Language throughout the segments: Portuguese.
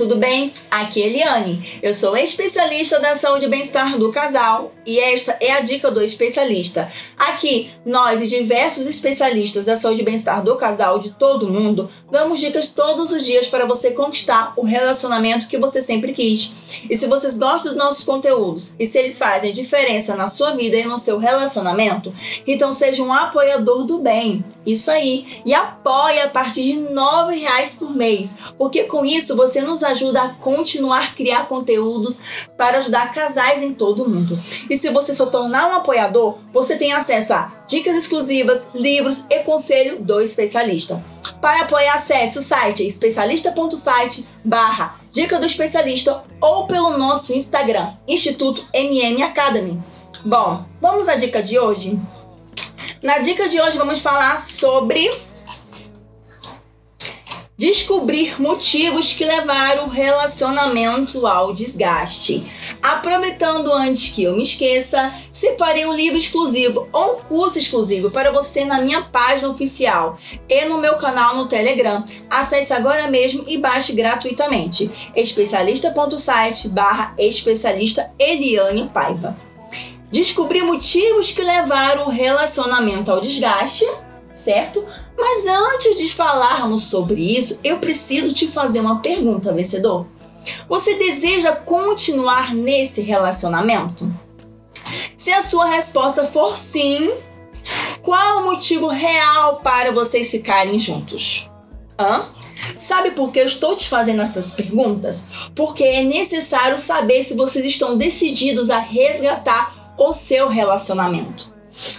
Tudo bem? Aqui é Eliane. Eu sou especialista da saúde e bem-estar do casal e esta é a dica do especialista. Aqui, nós e diversos especialistas da saúde e bem-estar do casal de todo mundo damos dicas todos os dias para você conquistar o relacionamento que você sempre quis. E se vocês gostam dos nossos conteúdos e se eles fazem diferença na sua vida e no seu relacionamento, então seja um apoiador do bem. Isso aí. E apoie a partir de R$ reais por mês, porque com isso você nos ajuda a continuar a criar conteúdos para ajudar casais em todo o mundo. E se você se tornar um apoiador, você tem acesso a dicas exclusivas, livros e conselho do especialista. Para apoiar, acesse o site especialista.site barra Dica do Especialista ou pelo nosso Instagram, Instituto MM Academy. Bom, vamos à dica de hoje? Na dica de hoje vamos falar sobre descobrir motivos que levaram o relacionamento ao desgaste. Aproveitando antes que eu me esqueça, separei um livro exclusivo ou um curso exclusivo para você na minha página oficial e no meu canal no Telegram. Acesse agora mesmo e baixe gratuitamente. especialista.site barra especialista Eliane Paiva. Descobrir motivos que levaram o relacionamento ao desgaste certo? Mas antes de falarmos sobre isso, eu preciso te fazer uma pergunta, vencedor. Você deseja continuar nesse relacionamento? Se a sua resposta for sim, qual o motivo real para vocês ficarem juntos? Hã? Sabe por que eu estou te fazendo essas perguntas? Porque é necessário saber se vocês estão decididos a resgatar o seu relacionamento.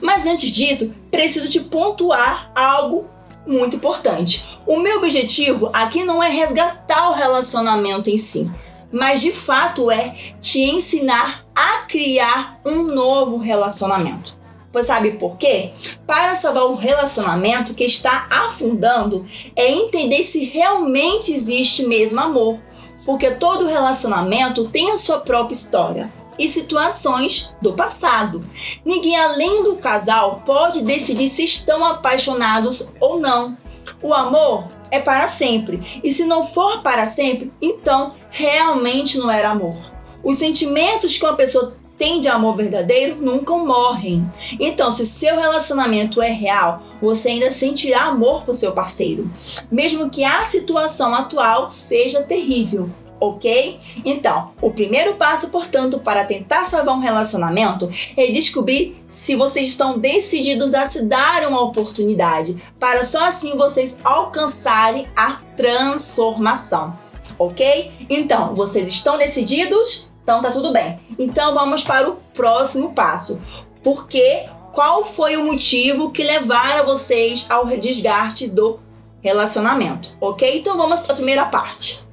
Mas antes disso, preciso te pontuar algo muito importante. O meu objetivo aqui não é resgatar o relacionamento em si, mas de fato é te ensinar a criar um novo relacionamento. Pois sabe por quê? Para salvar um relacionamento que está afundando, é entender se realmente existe mesmo amor. Porque todo relacionamento tem a sua própria história e situações do passado. Ninguém além do casal pode decidir se estão apaixonados ou não. O amor é para sempre, e se não for para sempre, então realmente não era amor. Os sentimentos que uma pessoa tem de amor verdadeiro nunca morrem. Então, se seu relacionamento é real, você ainda sentirá amor por seu parceiro, mesmo que a situação atual seja terrível ok? Então, o primeiro passo, portanto, para tentar salvar um relacionamento é descobrir se vocês estão decididos a se dar uma oportunidade, para só assim vocês alcançarem a transformação, ok? Então, vocês estão decididos? Então tá tudo bem. Então vamos para o próximo passo. Porque qual foi o motivo que levaram vocês ao desgaste do relacionamento, ok? Então vamos para a primeira parte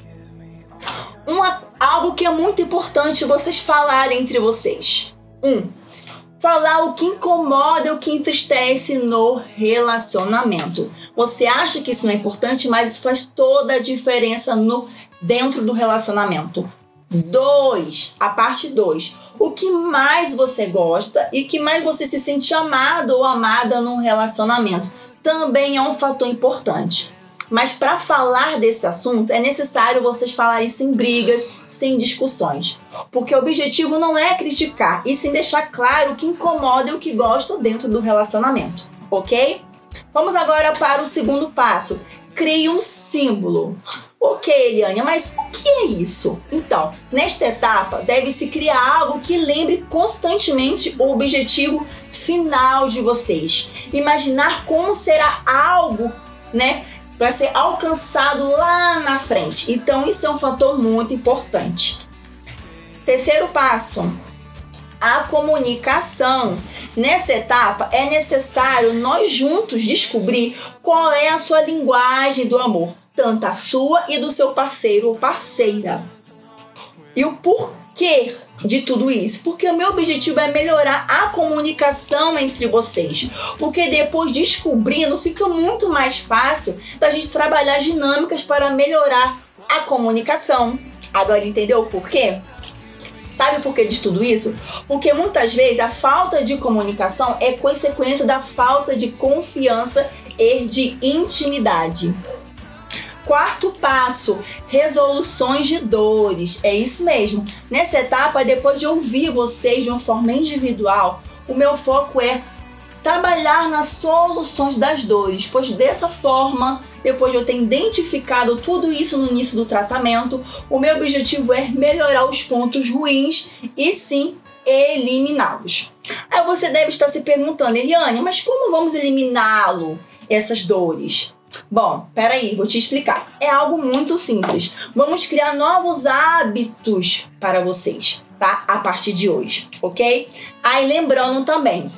uma, algo que é muito importante vocês falarem entre vocês. Um, falar o que incomoda, o que entristece no relacionamento. Você acha que isso não é importante, mas isso faz toda a diferença no dentro do relacionamento. Dois, a parte 2. O que mais você gosta e que mais você se sente amado ou amada num relacionamento também é um fator importante. Mas para falar desse assunto é necessário vocês falarem sem brigas, sem discussões. Porque o objetivo não é criticar, e sim deixar claro o que incomoda e o que gosta dentro do relacionamento, ok? Vamos agora para o segundo passo. Crie um símbolo. Ok, Eliane, mas o que é isso? Então, nesta etapa, deve-se criar algo que lembre constantemente o objetivo final de vocês. Imaginar como será algo, né? Vai ser alcançado lá na frente. Então, isso é um fator muito importante. Terceiro passo, a comunicação. Nessa etapa, é necessário nós juntos descobrir qual é a sua linguagem do amor, tanto a sua e do seu parceiro ou parceira. E o porquê que de tudo isso? Porque o meu objetivo é melhorar a comunicação entre vocês. Porque depois descobrindo, fica muito mais fácil da gente trabalhar dinâmicas para melhorar a comunicação. Agora entendeu por quê? Sabe por que de tudo isso? Porque muitas vezes a falta de comunicação é consequência da falta de confiança e de intimidade. Quarto passo, resoluções de dores. É isso mesmo. Nessa etapa, depois de ouvir vocês de uma forma individual, o meu foco é trabalhar nas soluções das dores, pois dessa forma, depois de eu ter identificado tudo isso no início do tratamento, o meu objetivo é melhorar os pontos ruins e sim eliminá-los. Aí você deve estar se perguntando, Eliane, mas como vamos eliminá-lo, essas dores? Bom, peraí, vou te explicar. É algo muito simples. Vamos criar novos hábitos para vocês, tá? A partir de hoje, ok? Aí lembrando também,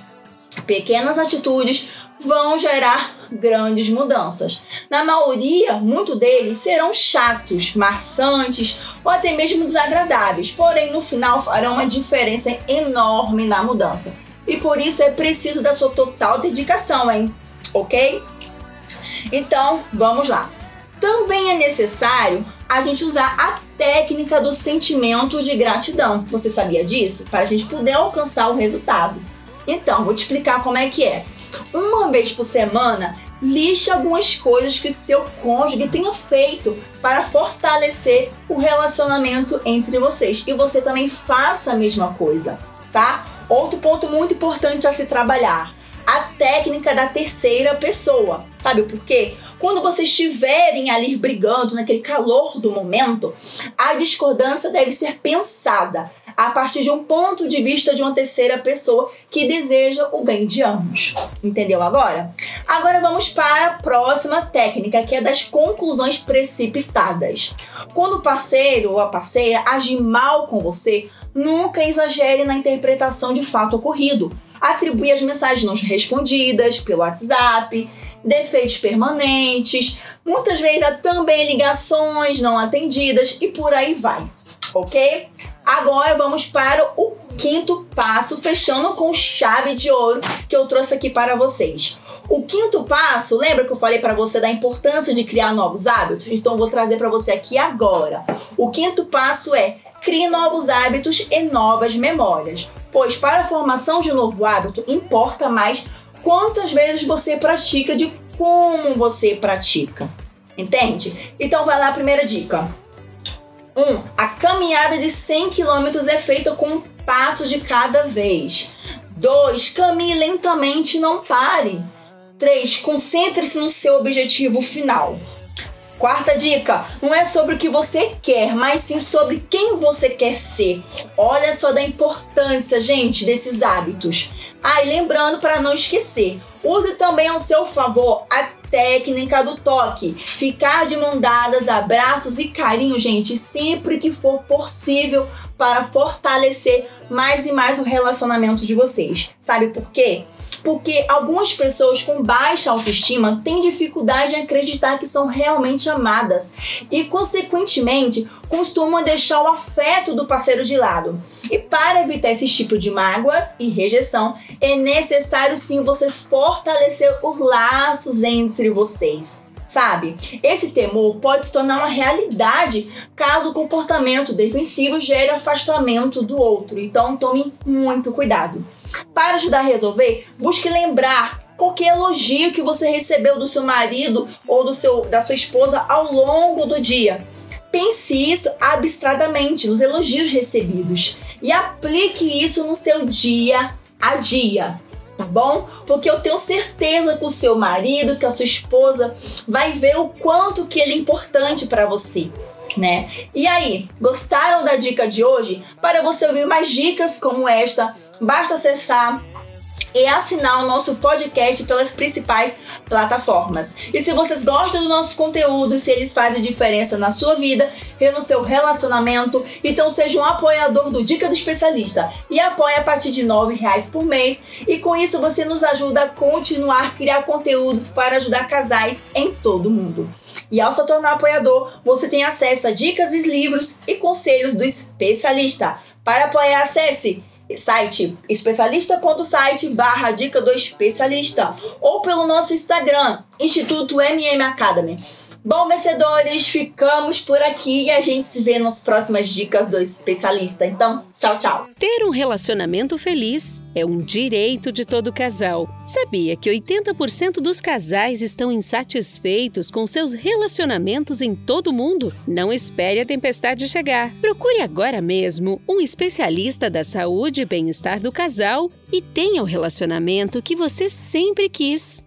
pequenas atitudes vão gerar grandes mudanças. Na maioria, muito deles serão chatos, maçantes ou até mesmo desagradáveis, porém no final farão uma diferença enorme na mudança. E por isso é preciso da sua total dedicação, hein? Ok? Então, vamos lá. Também é necessário a gente usar a técnica do sentimento de gratidão. Você sabia disso? Para a gente poder alcançar o resultado. Então, vou te explicar como é que é. Uma vez por semana, lixe algumas coisas que seu cônjuge tenha feito para fortalecer o relacionamento entre vocês. E você também faça a mesma coisa, tá? Outro ponto muito importante a se trabalhar a técnica da terceira pessoa. Sabe por quê? Quando vocês estiverem ali brigando naquele calor do momento, a discordância deve ser pensada a partir de um ponto de vista de uma terceira pessoa que deseja o bem de ambos. Entendeu agora? Agora vamos para a próxima técnica, que é das conclusões precipitadas. Quando o parceiro ou a parceira age mal com você, nunca exagere na interpretação de fato ocorrido atribuir as mensagens não respondidas pelo WhatsApp, defeitos permanentes, muitas vezes há também ligações não atendidas e por aí vai, ok? Agora vamos para o quinto passo, fechando com chave de ouro que eu trouxe aqui para vocês. O quinto passo, lembra que eu falei para você da importância de criar novos hábitos? Então eu vou trazer para você aqui agora. O quinto passo é crie novos hábitos e novas memórias pois para a formação de um novo hábito importa mais quantas vezes você pratica de como você pratica. Entende? Então vai lá a primeira dica. 1. Um, a caminhada de 100 km é feita com um passo de cada vez. 2. Caminhe lentamente e não pare. 3. Concentre-se no seu objetivo final. Quarta dica: não é sobre o que você quer, mas sim sobre quem você quer ser. Olha só da importância, gente, desses hábitos. Ah, e lembrando para não esquecer, use também ao seu favor a técnica do toque. Ficar de mão dadas, abraços e carinho, gente, sempre que for possível para fortalecer mais e mais o relacionamento de vocês. Sabe por quê? Porque algumas pessoas com baixa autoestima têm dificuldade em acreditar que são realmente amadas e, consequentemente, costumam deixar o afeto do parceiro de lado. E para evitar esse tipo de mágoas e rejeição, é necessário sim vocês fortalecer os laços entre vocês sabe? Esse temor pode se tornar uma realidade caso o comportamento defensivo gere afastamento do outro. Então tome muito cuidado. Para ajudar a resolver, busque lembrar qualquer elogio que você recebeu do seu marido ou do seu, da sua esposa ao longo do dia. Pense isso abstradamente nos elogios recebidos e aplique isso no seu dia a dia tá bom? Porque eu tenho certeza que o seu marido, que a sua esposa vai ver o quanto que ele é importante para você. Né? E aí, gostaram da dica de hoje? Para você ouvir mais dicas como esta, basta acessar e assinar o nosso podcast pelas principais plataformas. E se vocês gostam do nosso conteúdo, se eles fazem diferença na sua vida e no seu relacionamento, então seja um apoiador do Dica do Especialista e apoie a partir de R$ reais por mês. E com isso você nos ajuda a continuar a criar conteúdos para ajudar casais em todo o mundo. E ao se tornar apoiador, você tem acesso a dicas e livros e conselhos do especialista. Para apoiar, acesse site especialista.site barra dica do especialista ou pelo nosso Instagram, Instituto MM Academy. Bom, vencedores, ficamos por aqui e a gente se vê nas próximas dicas do especialista. Então, tchau, tchau. Ter um relacionamento feliz é um direito de todo casal. Sabia que 80% dos casais estão insatisfeitos com seus relacionamentos em todo o mundo? Não espere a tempestade chegar. Procure agora mesmo um especialista da saúde e bem-estar do casal e tenha o relacionamento que você sempre quis.